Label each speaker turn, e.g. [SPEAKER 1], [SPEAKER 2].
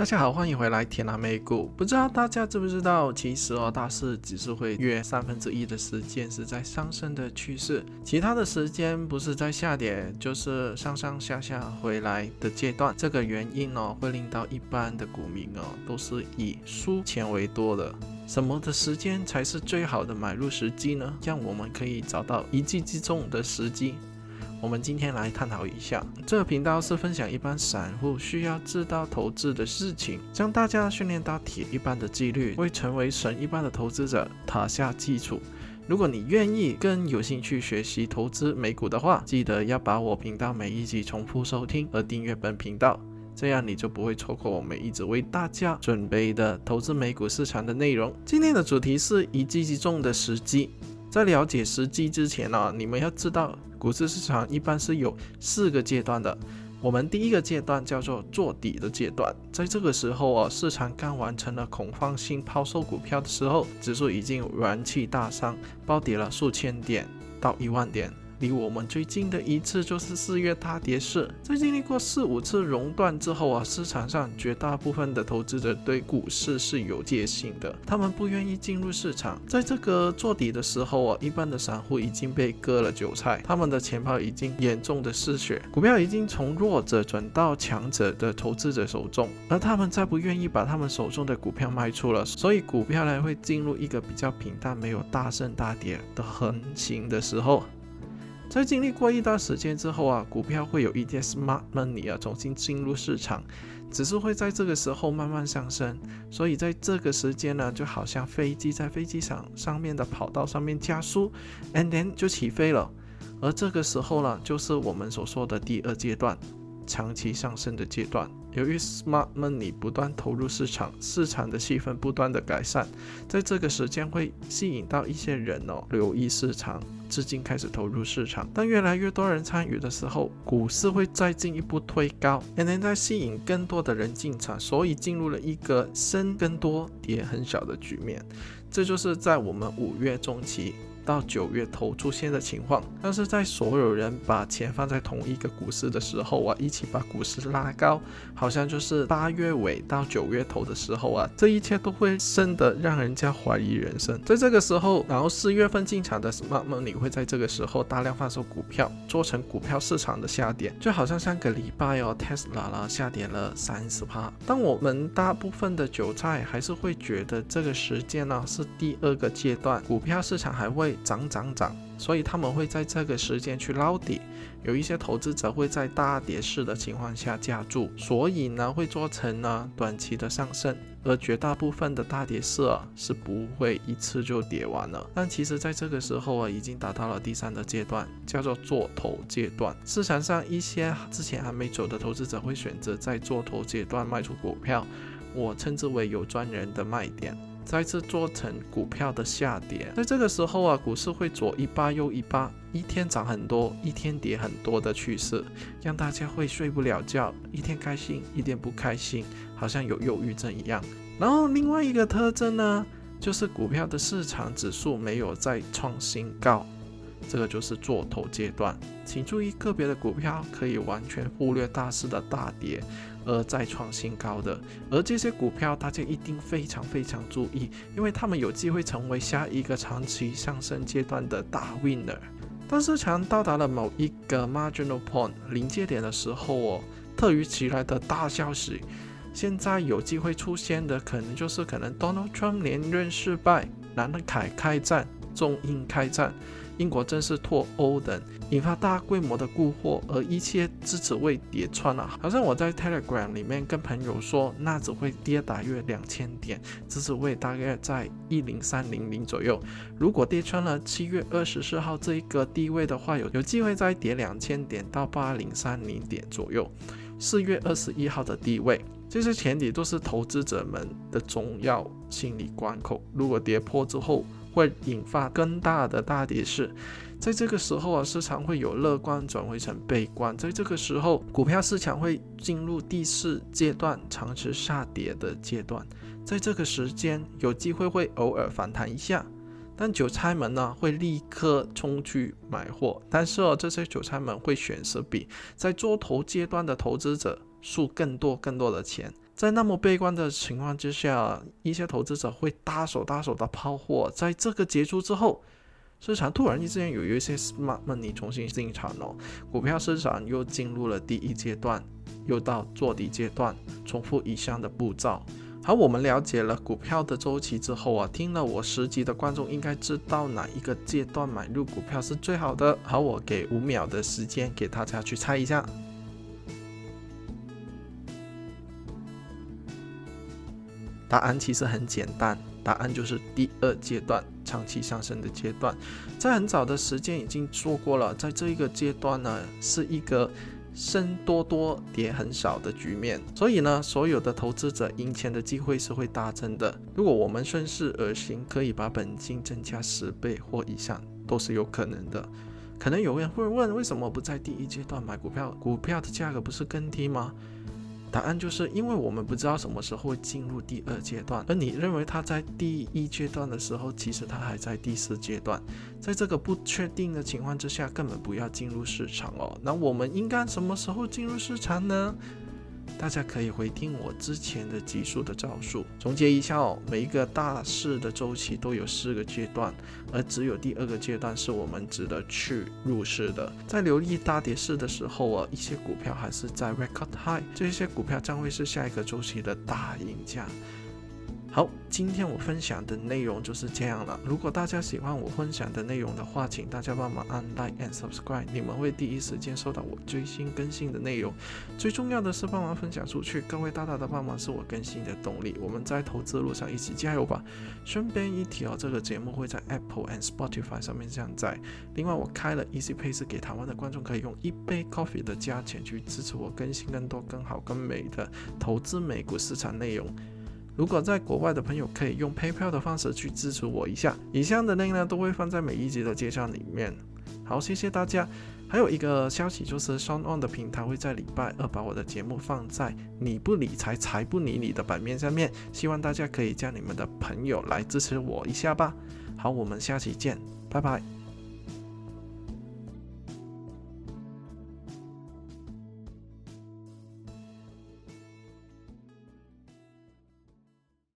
[SPEAKER 1] 大家好，欢迎回来天南美股。不知道大家知不知道，其实哦，大市只是会约三分之一的时间是在上升的趋势，其他的时间不是在下跌，就是上上下下回来的阶段。这个原因哦，会令到一般的股民哦，都是以输钱为多的。什么的时间才是最好的买入时机呢？让我们可以找到一击即中的时机。我们今天来探讨一下，这个频道是分享一般散户需要知道投资的事情，将大家训练到铁一般的纪律，为成为神一般的投资者打下基础。如果你愿意更有兴趣学习投资美股的话，记得要把我频道每一集重复收听和订阅本频道，这样你就不会错过我们一直为大家准备的投资美股市场的内容。今天的主题是一击即中的时机。在了解时机之前呢，你们要知道。股市市场一般是有四个阶段的。我们第一个阶段叫做做底的阶段，在这个时候啊，市场刚完成了恐慌性抛售股票的时候，指数已经元气大伤，暴跌了数千点到一万点。离我们最近的一次就是四月大跌市，在经历过四五次熔断之后啊，市场上绝大部分的投资者对股市是有戒心的，他们不愿意进入市场。在这个做底的时候啊，一般的散户已经被割了韭菜，他们的钱包已经严重的失血，股票已经从弱者转到强者的投资者手中，而他们再不愿意把他们手中的股票卖出了，所以股票呢会进入一个比较平淡、没有大升大跌的横行的时候。在经历过一段时间之后啊，股票会有一些 smart money 啊重新进入市场，只是会在这个时候慢慢上升。所以在这个时间呢，就好像飞机在飞机场上面的跑道上面加速，and then 就起飞了。而这个时候呢，就是我们所说的第二阶段，长期上升的阶段。由于 smart money 不断投入市场，市场的气氛不断的改善，在这个时间会吸引到一些人哦留意市场，资金开始投入市场。当越来越多人参与的时候，股市会再进一步推高，也能在吸引更多的人进场，所以进入了一个升更多跌很小的局面。这就是在我们五月中期。到九月头出现的情况，但是在所有人把钱放在同一个股市的时候啊，一起把股市拉高，好像就是八月尾到九月头的时候啊，这一切都会升得让人家怀疑人生。在这个时候，然后四月份进场的 smart money 会在这个时候大量放售股票，做成股票市场的下跌，就好像上个礼拜哦，Tesla 啦下跌了三十趴。当我们大部分的韭菜还是会觉得这个时间呢是第二个阶段，股票市场还会。涨涨涨，所以他们会在这个时间去捞底。有一些投资者会在大跌市的情况下加注，所以呢会做成呢短期的上升。而绝大部分的大跌市啊是不会一次就跌完了。但其实在这个时候啊已经达到了第三个阶段，叫做做头阶段。市场上一些之前还没走的投资者会选择在做头阶段卖出股票，我称之为有专人的卖点。再次做成股票的下跌，在这个时候啊，股市会左一巴右一巴，一天涨很多，一天跌很多的趋势，让大家会睡不了觉，一天开心，一天不开心，好像有忧郁症一样。然后另外一个特征呢，就是股票的市场指数没有再创新高，这个就是做头阶段。请注意，个别的股票可以完全忽略大势的大跌。而再创新高的，而这些股票大家一定非常非常注意，因为他们有机会成为下一个长期上升阶段的大 winner。当市场到达了某一个 marginal point 临界点的时候哦，特于其来的大消息，现在有机会出现的可能就是可能 Donald Trump 连任失败，南凯开战，中印开战。英国正式脱欧等，引发大规模的沽货，而一切支持位跌穿了。好像我在 Telegram 里面跟朋友说，那只会跌大约两千点，支持位大概在一零三零零左右。如果跌穿了七月二十四号这一个低位的话，有有机会再跌两千点到八零三零点左右。四月二十一号的低位，这些前提都是投资者们的重要心理关口。如果跌破之后，会引发更大的大跌势，在这个时候啊，市场会有乐观转回成悲观，在这个时候，股票市场会进入第四阶段长期下跌的阶段，在这个时间有机会会偶尔反弹一下，但韭菜们呢会立刻冲去买货，但是哦，这些韭菜们会选择比在做头阶段的投资者输更多更多的钱。在那么悲观的情况之下，一些投资者会大手大手的抛货，在这个结束之后。市场突然之间有一些 smart money 重新进场了，股票市场又进入了第一阶段，又到做底阶段，重复以上的步骤。好，我们了解了股票的周期之后啊，听了我十集的观众应该知道哪一个阶段买入股票是最好的。好，我给五秒的时间给大家去猜一下。答案其实很简单，答案就是第二阶段。长期上升的阶段，在很早的时间已经做过了。在这一个阶段呢，是一个升多多跌很少的局面，所以呢，所有的投资者赢钱的机会是会大增的。如果我们顺势而行，可以把本金增加十倍或以上，都是有可能的。可能有人会问，为什么不在第一阶段买股票？股票的价格不是更低吗？答案就是因为我们不知道什么时候会进入第二阶段，而你认为它在第一阶段的时候，其实它还在第四阶段。在这个不确定的情况之下，根本不要进入市场哦。那我们应该什么时候进入市场呢？大家可以回听我之前的集数的招数，总结一下哦。每一个大势的周期都有四个阶段，而只有第二个阶段是我们值得去入市的。在留意大跌势的时候啊，一些股票还是在 record high，这些股票将会是下一个周期的大赢家。好，今天我分享的内容就是这样了。如果大家喜欢我分享的内容的话，请大家帮忙按 like and subscribe，你们会第一时间收到我最新更新的内容。最重要的是帮忙分享出去，各位大大的帮忙是我更新的动力。我们在投资路上一起加油吧！顺便一提哦，这个节目会在 Apple and Spotify 上面下载。另外，我开了 Easy Pay，是给台湾的观众可以用一杯 coffee 的价钱去支持我更新更多、更好、更美的投资美股市场内容。如果在国外的朋友可以用 PayPal 的方式去支持我一下，以上的内容呢都会放在每一集的介绍里面。好，谢谢大家。还有一个消息就是 s o n On 的平台会在礼拜二把我的节目放在你不理财财不理你的版面上面，希望大家可以叫你们的朋友来支持我一下吧。好，我们下期见，拜拜。